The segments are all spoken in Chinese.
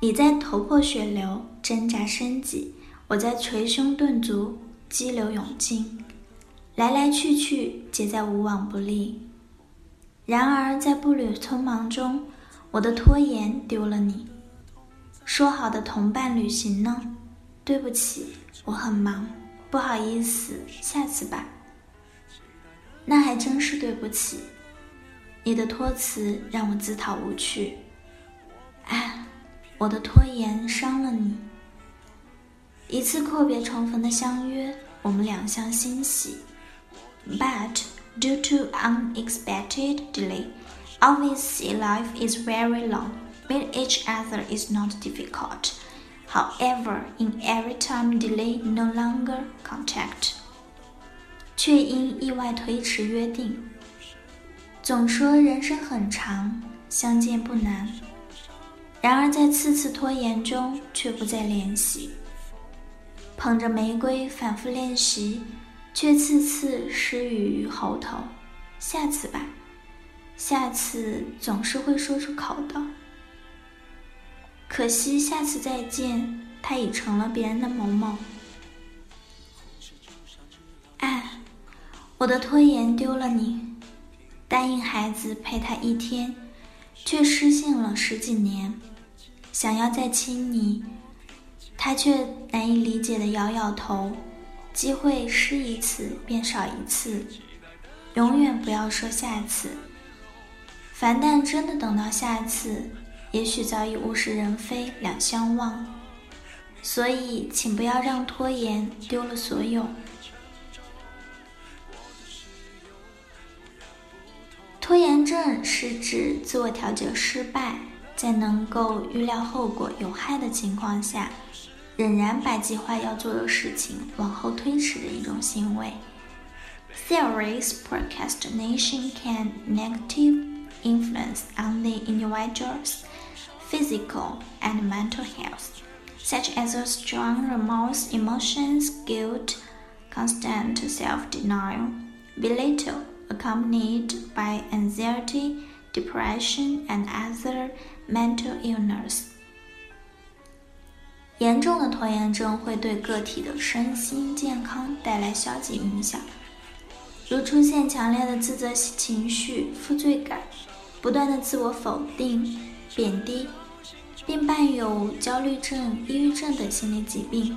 你在头破血流挣扎生计，我在捶胸顿足激流勇进，来来去去皆在无往不利。然而在步履匆忙中，我的拖延丢了你。说好的同伴旅行呢？对不起，我很忙。不好意思，下次吧。那还真是对不起，你的托辞让我自讨无趣。哎，我的拖延伤了你。一次阔别重逢的相约，我们两相欣喜。But due to unexpected delay, obviously life is very long. Meet each other is not difficult. However, in every time delay, no longer contact. 却因意外推迟约定。总说人生很长，相见不难。然而在次次拖延中，却不再联系。捧着玫瑰反复练习，却次次失语于喉头。下次吧，下次总是会说出口的。可惜，下次再见，他已成了别人的某某。哎，我的拖延丢了你，答应孩子陪他一天，却失信了十几年。想要再亲你，他却难以理解的摇摇头。机会失一次便少一次，永远不要说下次。凡但真的等到下次。也许早已物是人非两相忘，所以请不要让拖延丢了所有。拖延症是指自我调节失败，在能够预料后果有害的情况下，仍然把计划要做的事情往后推迟的一种行为。Theories procrastination can negative influence on the individuals. physical and mental health, such as a strong remorse emotions, guilt, constant self denial, belittle, accompanied by anxiety, depression, and other mental illness. 严重的拖延症会对个体的身心健康带来消极影响，如出现强烈的自责情绪、负罪感，不断的自我否定。贬低，并伴有焦虑症、抑郁症等心理疾病。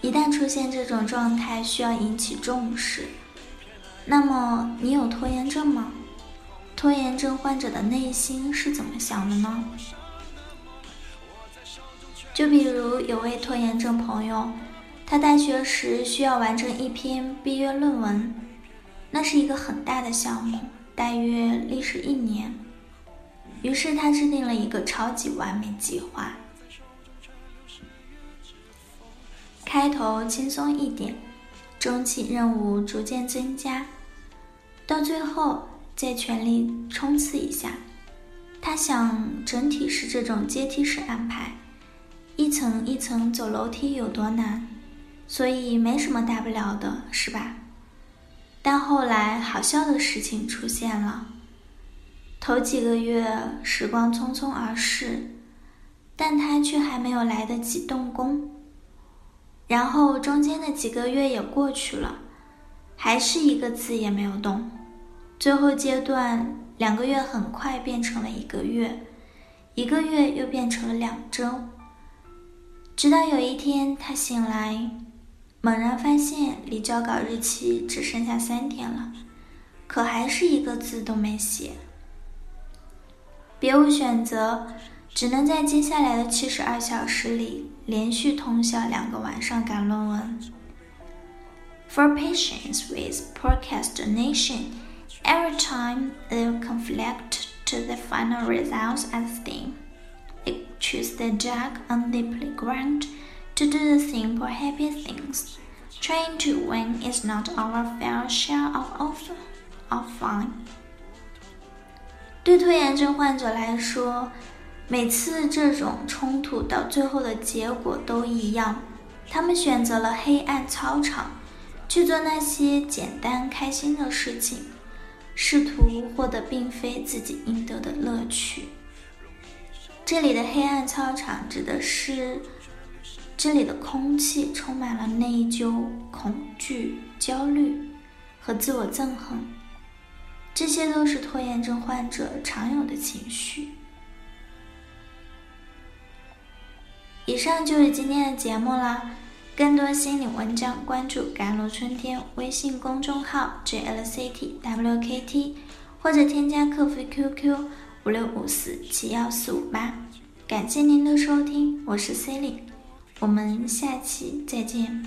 一旦出现这种状态，需要引起重视。那么，你有拖延症吗？拖延症患者的内心是怎么想的呢？就比如有位拖延症朋友，他大学时需要完成一篇毕业论文，那是一个很大的项目，大约历时一年。于是他制定了一个超级完美计划。开头轻松一点，中期任务逐渐增加，到最后再全力冲刺一下。他想，整体是这种阶梯式安排，一层一层走楼梯有多难，所以没什么大不了的，是吧？但后来好笑的事情出现了。头几个月时光匆匆而逝，但他却还没有来得及动工。然后中间的几个月也过去了，还是一个字也没有动。最后阶段，两个月很快变成了一个月，一个月又变成了两周。直到有一天，他醒来，猛然发现离交稿日期只剩下三天了，可还是一个字都没写。别无选择，只能在接下来的七十二小时里连续通宵两个晚上赶论文。For patients with procrastination, every time they conflict to the final results as theme, they choose the dark on the playground to do the simple happy things. Trying to win is not our fair share of of of fun. 对拖延症患者来说， 每次这种冲突到最后的结果都一样，他们选择了黑暗操场，去做那些简单开心的事情，试图获得并非自己应得的乐趣。这里的黑暗操场指的是。这里的空气充满了内疚、恐惧、焦虑和自我憎恨，这些都是拖延症患者常有的情绪。以上就是今天的节目啦，更多心理文章关注“甘露春天”微信公众号 “jlctwkt”，或者添加客服 QQ 五六五四七幺四五八。感谢您的收听，我是 c e l i n e 我们下期再见。